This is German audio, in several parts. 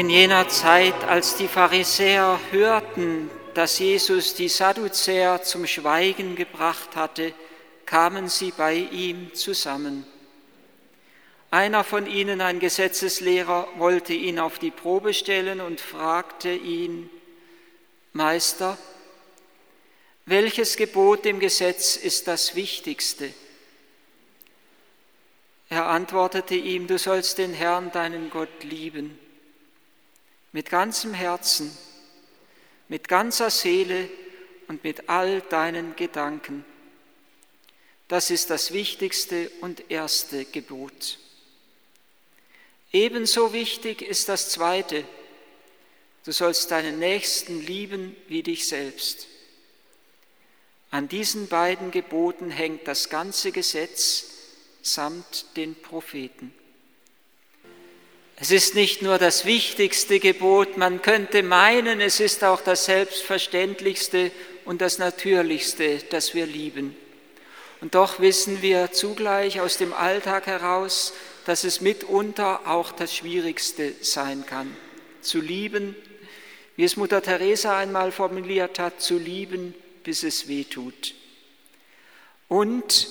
In jener Zeit, als die Pharisäer hörten, dass Jesus die Sadduzäer zum Schweigen gebracht hatte, kamen sie bei ihm zusammen. Einer von ihnen, ein Gesetzeslehrer, wollte ihn auf die Probe stellen und fragte ihn, Meister, welches Gebot im Gesetz ist das wichtigste? Er antwortete ihm, du sollst den Herrn, deinen Gott, lieben mit ganzem Herzen, mit ganzer Seele und mit all deinen Gedanken. Das ist das wichtigste und erste Gebot. Ebenso wichtig ist das zweite. Du sollst deinen Nächsten lieben wie dich selbst. An diesen beiden Geboten hängt das ganze Gesetz samt den Propheten. Es ist nicht nur das wichtigste Gebot, man könnte meinen, es ist auch das selbstverständlichste und das natürlichste, das wir lieben. Und doch wissen wir zugleich aus dem Alltag heraus, dass es mitunter auch das Schwierigste sein kann. Zu lieben, wie es Mutter Teresa einmal formuliert hat, zu lieben, bis es weh tut. Und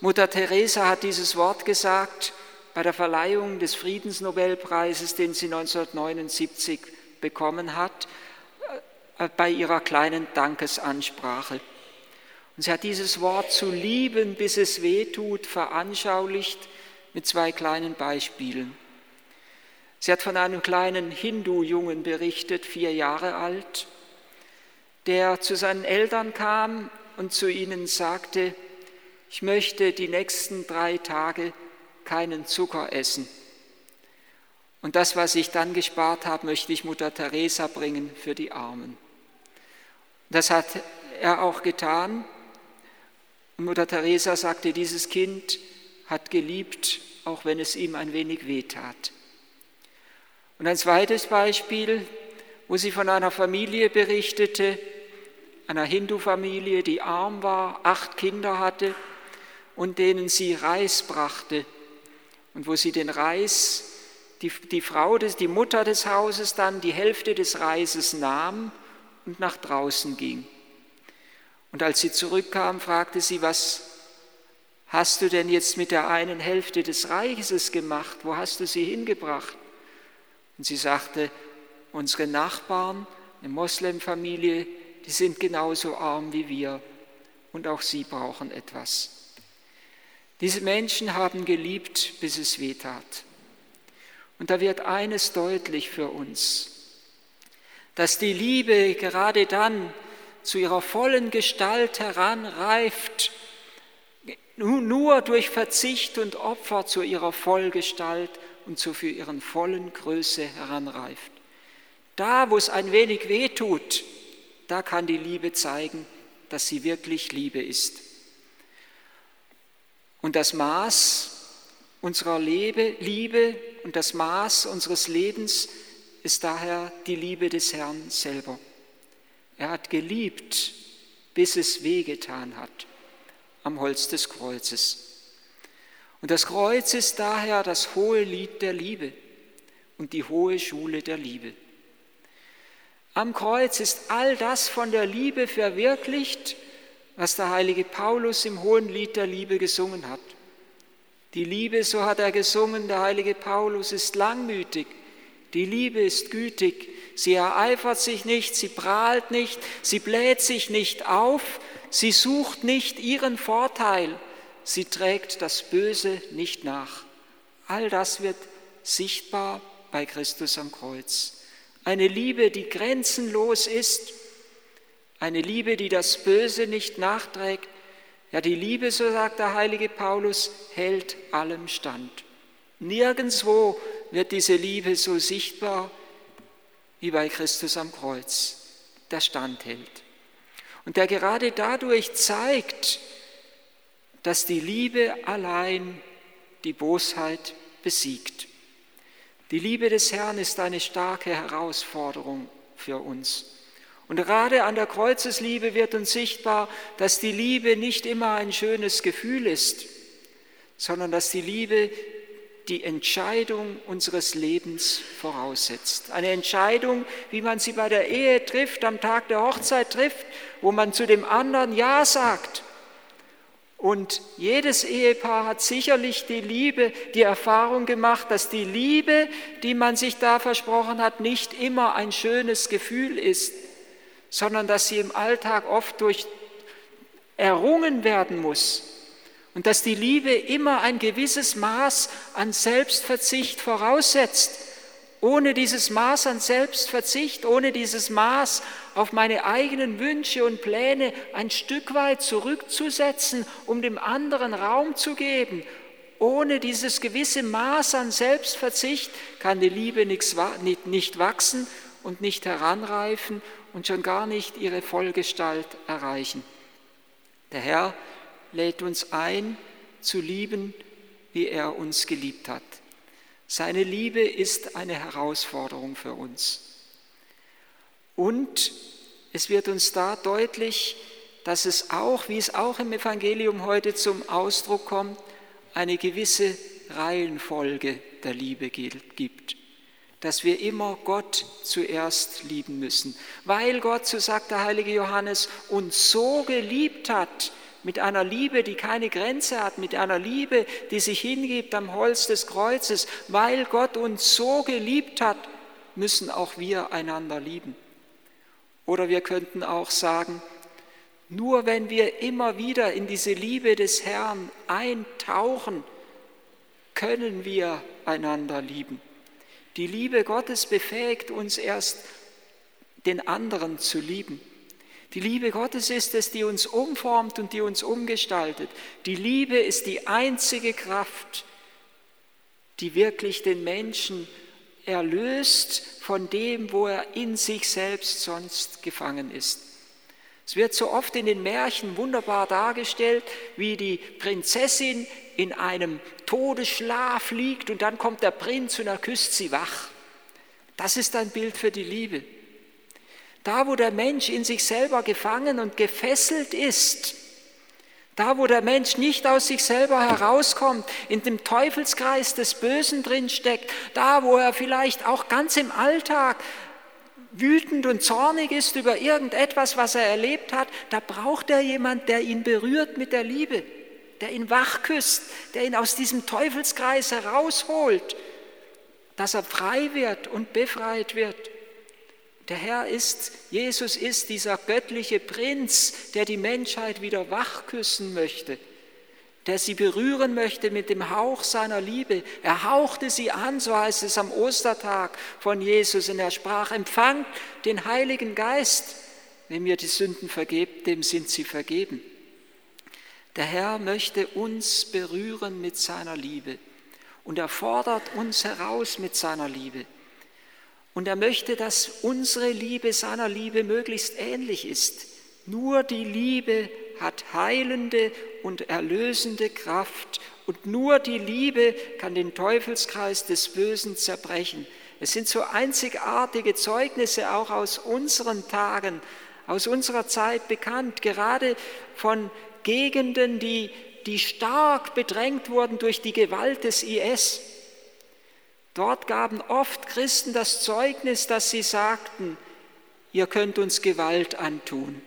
Mutter Teresa hat dieses Wort gesagt, bei der Verleihung des Friedensnobelpreises, den sie 1979 bekommen hat, äh, bei ihrer kleinen Dankesansprache. Und sie hat dieses Wort zu lieben, bis es weh tut, veranschaulicht mit zwei kleinen Beispielen. Sie hat von einem kleinen Hindu-Jungen berichtet, vier Jahre alt, der zu seinen Eltern kam und zu ihnen sagte, ich möchte die nächsten drei Tage keinen Zucker essen. Und das, was ich dann gespart habe, möchte ich Mutter Teresa bringen für die Armen. Das hat er auch getan. Und Mutter Teresa sagte, dieses Kind hat geliebt, auch wenn es ihm ein wenig wehtat. Und ein zweites Beispiel, wo sie von einer Familie berichtete, einer Hindu-Familie, die arm war, acht Kinder hatte und denen sie Reis brachte und wo sie den Reis, die, die Frau, des, die Mutter des Hauses dann die Hälfte des Reises nahm und nach draußen ging. Und als sie zurückkam, fragte sie, was hast du denn jetzt mit der einen Hälfte des Reises gemacht? Wo hast du sie hingebracht? Und sie sagte, unsere Nachbarn, eine Moslemfamilie, die sind genauso arm wie wir und auch sie brauchen etwas. Diese Menschen haben geliebt, bis es weh tat. Und da wird eines deutlich für uns, dass die Liebe gerade dann zu ihrer vollen Gestalt heranreift, nur durch Verzicht und Opfer zu ihrer Vollgestalt und zu für ihren vollen Größe heranreift. Da, wo es ein wenig weh tut, da kann die Liebe zeigen, dass sie wirklich Liebe ist. Und das Maß unserer Liebe und das Maß unseres Lebens ist daher die Liebe des Herrn selber. Er hat geliebt, bis es wehgetan hat am Holz des Kreuzes. Und das Kreuz ist daher das hohe Lied der Liebe und die hohe Schule der Liebe. Am Kreuz ist all das von der Liebe verwirklicht, was der heilige Paulus im hohen Lied der Liebe gesungen hat. Die Liebe, so hat er gesungen, der heilige Paulus, ist langmütig. Die Liebe ist gütig. Sie ereifert sich nicht, sie prahlt nicht, sie bläht sich nicht auf, sie sucht nicht ihren Vorteil, sie trägt das Böse nicht nach. All das wird sichtbar bei Christus am Kreuz. Eine Liebe, die grenzenlos ist eine Liebe, die das Böse nicht nachträgt. Ja, die Liebe, so sagt der heilige Paulus, hält allem stand. Nirgendwo wird diese Liebe so sichtbar wie bei Christus am Kreuz, der standhält. Und der gerade dadurch zeigt, dass die Liebe allein die Bosheit besiegt. Die Liebe des Herrn ist eine starke Herausforderung für uns. Und gerade an der Kreuzesliebe wird uns sichtbar, dass die Liebe nicht immer ein schönes Gefühl ist, sondern dass die Liebe die Entscheidung unseres Lebens voraussetzt. Eine Entscheidung, wie man sie bei der Ehe trifft, am Tag der Hochzeit trifft, wo man zu dem anderen Ja sagt. Und jedes Ehepaar hat sicherlich die Liebe, die Erfahrung gemacht, dass die Liebe, die man sich da versprochen hat, nicht immer ein schönes Gefühl ist, sondern dass sie im Alltag oft durch errungen werden muss und dass die Liebe immer ein gewisses Maß an Selbstverzicht voraussetzt. Ohne dieses Maß an Selbstverzicht, ohne dieses Maß auf meine eigenen Wünsche und Pläne ein Stück weit zurückzusetzen, um dem anderen Raum zu geben, ohne dieses gewisse Maß an Selbstverzicht kann die Liebe nicht wachsen und nicht heranreifen und schon gar nicht ihre Vollgestalt erreichen. Der Herr lädt uns ein, zu lieben, wie er uns geliebt hat. Seine Liebe ist eine Herausforderung für uns. Und es wird uns da deutlich, dass es auch, wie es auch im Evangelium heute zum Ausdruck kommt, eine gewisse Reihenfolge der Liebe gibt. Dass wir immer Gott zuerst lieben müssen. Weil Gott, so sagt der heilige Johannes, uns so geliebt hat, mit einer Liebe, die keine Grenze hat, mit einer Liebe, die sich hingibt am Holz des Kreuzes, weil Gott uns so geliebt hat, müssen auch wir einander lieben. Oder wir könnten auch sagen, nur wenn wir immer wieder in diese Liebe des Herrn eintauchen, können wir einander lieben. Die Liebe Gottes befähigt uns erst, den anderen zu lieben. Die Liebe Gottes ist es, die uns umformt und die uns umgestaltet. Die Liebe ist die einzige Kraft, die wirklich den Menschen erlöst von dem, wo er in sich selbst sonst gefangen ist. Es wird so oft in den Märchen wunderbar dargestellt, wie die Prinzessin in einem Todesschlaf liegt und dann kommt der Prinz und er küsst sie wach. Das ist ein Bild für die Liebe. Da, wo der Mensch in sich selber gefangen und gefesselt ist, da, wo der Mensch nicht aus sich selber herauskommt, in dem Teufelskreis des Bösen drinsteckt, da, wo er vielleicht auch ganz im Alltag wütend und zornig ist über irgendetwas, was er erlebt hat, da braucht er jemand, der ihn berührt mit der Liebe, der ihn wachküsst, der ihn aus diesem Teufelskreis herausholt, dass er frei wird und befreit wird. Der Herr ist, Jesus ist dieser göttliche Prinz, der die Menschheit wieder wachküssen möchte, der sie berühren möchte mit dem Hauch seiner Liebe. Er hauchte sie an, so heißt es am Ostertag von Jesus, und er sprach, empfangt den Heiligen Geist. Wenn mir die Sünden vergebt, dem sind sie vergeben. Der Herr möchte uns berühren mit seiner Liebe und er fordert uns heraus mit seiner Liebe. Und er möchte, dass unsere Liebe seiner Liebe möglichst ähnlich ist. Nur die Liebe hat heilende und erlösende Kraft und nur die Liebe kann den Teufelskreis des Bösen zerbrechen. Es sind so einzigartige Zeugnisse auch aus unseren Tagen, aus unserer Zeit bekannt, gerade von Gegenden, die, die stark bedrängt wurden durch die Gewalt des IS. Dort gaben oft Christen das Zeugnis, dass sie sagten, ihr könnt uns Gewalt antun,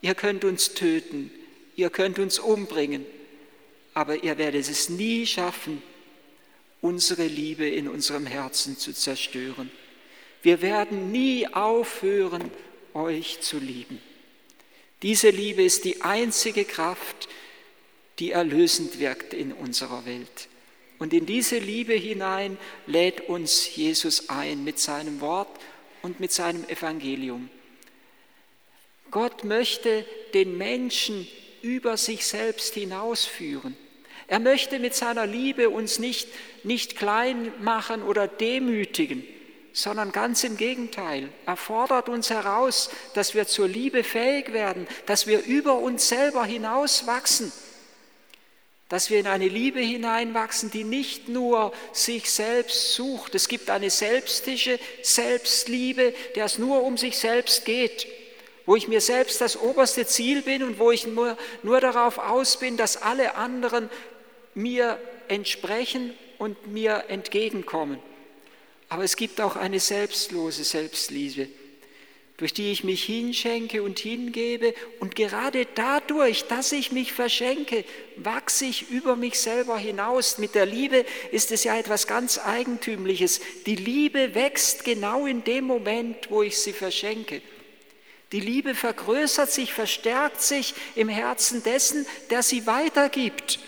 ihr könnt uns töten, ihr könnt uns umbringen, aber ihr werdet es nie schaffen, unsere Liebe in unserem Herzen zu zerstören. Wir werden nie aufhören, euch zu lieben. Diese Liebe ist die einzige Kraft, die erlösend wirkt in unserer Welt. Und in diese Liebe hinein lädt uns Jesus ein mit seinem Wort und mit seinem Evangelium. Gott möchte den Menschen über sich selbst hinausführen. Er möchte mit seiner Liebe uns nicht, nicht klein machen oder demütigen, sondern ganz im Gegenteil. Er fordert uns heraus, dass wir zur Liebe fähig werden, dass wir über uns selber hinauswachsen dass wir in eine Liebe hineinwachsen, die nicht nur sich selbst sucht. Es gibt eine selbstische Selbstliebe, der es nur um sich selbst geht, wo ich mir selbst das oberste Ziel bin und wo ich nur, nur darauf aus bin, dass alle anderen mir entsprechen und mir entgegenkommen. Aber es gibt auch eine selbstlose Selbstliebe, durch die ich mich hinschenke und hingebe. Und gerade dadurch, dass ich mich verschenke, wachse ich über mich selber hinaus. Mit der Liebe ist es ja etwas ganz Eigentümliches. Die Liebe wächst genau in dem Moment, wo ich sie verschenke. Die Liebe vergrößert sich, verstärkt sich im Herzen dessen, der sie weitergibt.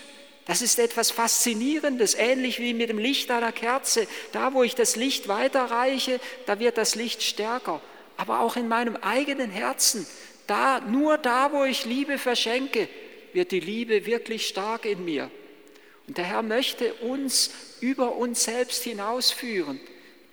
Das ist etwas Faszinierendes, ähnlich wie mit dem Licht einer Kerze. Da, wo ich das Licht weiterreiche, da wird das Licht stärker. Aber auch in meinem eigenen Herzen, da, nur da, wo ich Liebe verschenke, wird die Liebe wirklich stark in mir. Und der Herr möchte uns über uns selbst hinausführen,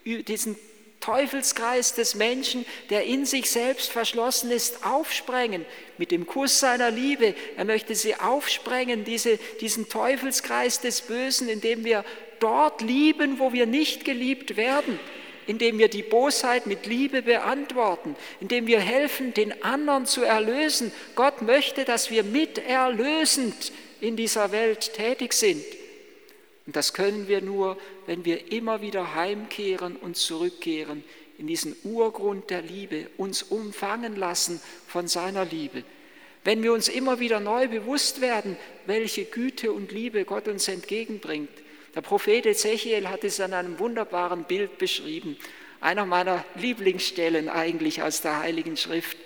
diesen Teufelskreis des Menschen, der in sich selbst verschlossen ist, aufsprengen mit dem Kuss seiner Liebe. Er möchte sie aufsprengen, diese, diesen Teufelskreis des Bösen, indem wir dort lieben, wo wir nicht geliebt werden, indem wir die Bosheit mit Liebe beantworten, indem wir helfen, den anderen zu erlösen. Gott möchte, dass wir miterlösend in dieser Welt tätig sind. Und das können wir nur, wenn wir immer wieder heimkehren und zurückkehren in diesen Urgrund der Liebe, uns umfangen lassen von seiner Liebe. Wenn wir uns immer wieder neu bewusst werden, welche Güte und Liebe Gott uns entgegenbringt. Der Prophet Ezechiel hat es an einem wunderbaren Bild beschrieben, einer meiner Lieblingsstellen eigentlich aus der Heiligen Schrift,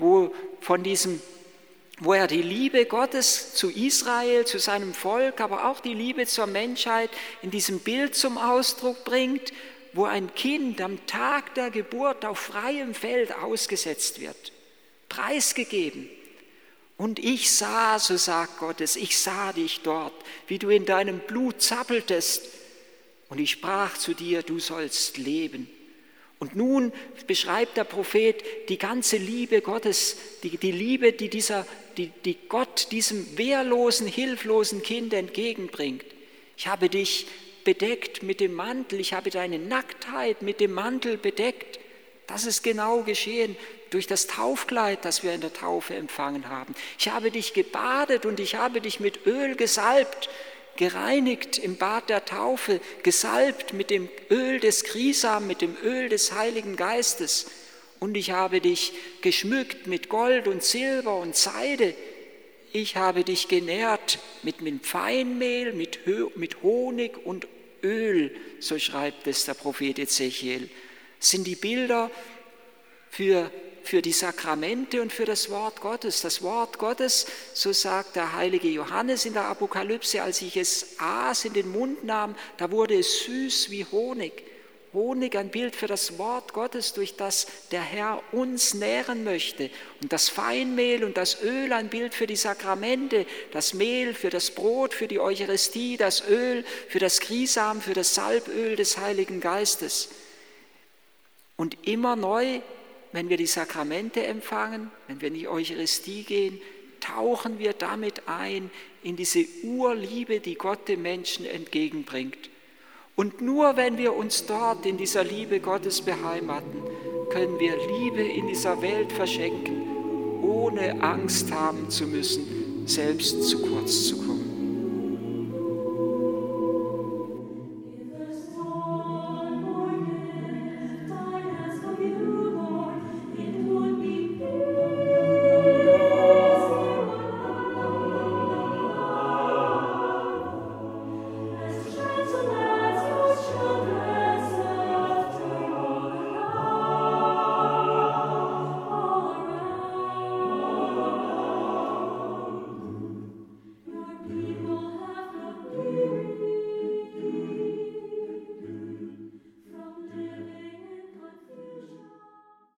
wo von diesem wo er die Liebe Gottes zu Israel, zu seinem Volk, aber auch die Liebe zur Menschheit in diesem Bild zum Ausdruck bringt, wo ein Kind am Tag der Geburt auf freiem Feld ausgesetzt wird, preisgegeben. Und ich sah, so sagt Gottes, ich sah dich dort, wie du in deinem Blut zappeltest. Und ich sprach zu dir, du sollst leben. Und nun beschreibt der Prophet die ganze Liebe Gottes, die, die Liebe, die, dieser, die, die Gott diesem wehrlosen, hilflosen Kind entgegenbringt. Ich habe dich bedeckt mit dem Mantel, ich habe deine Nacktheit mit dem Mantel bedeckt. Das ist genau geschehen durch das Taufkleid, das wir in der Taufe empfangen haben. Ich habe dich gebadet und ich habe dich mit Öl gesalbt gereinigt im Bad der Taufe, gesalbt mit dem Öl des Krisam, mit dem Öl des Heiligen Geistes. Und ich habe dich geschmückt mit Gold und Silber und Seide. Ich habe dich genährt mit, Feinmehl, mit, Honig und Öl, so schreibt es der Prophet Ezechiel. Sind die Bilder für für die Sakramente und für das Wort Gottes. Das Wort Gottes, so sagt der heilige Johannes in der Apokalypse, als ich es aß, in den Mund nahm, da wurde es süß wie Honig. Honig ein Bild für das Wort Gottes, durch das der Herr uns nähren möchte. Und das Feinmehl und das Öl ein Bild für die Sakramente, das Mehl für das Brot, für die Eucharistie, das Öl für das Grisam, für das Salböl des Heiligen Geistes. Und immer neu wenn wir die Sakramente empfangen, wenn wir in die Eucharistie gehen, tauchen wir damit ein in diese Urliebe, die Gott dem Menschen entgegenbringt. Und nur wenn wir uns dort in dieser Liebe Gottes beheimaten, können wir Liebe in dieser Welt verschenken, ohne Angst haben zu müssen, selbst zu kurz zu kommen.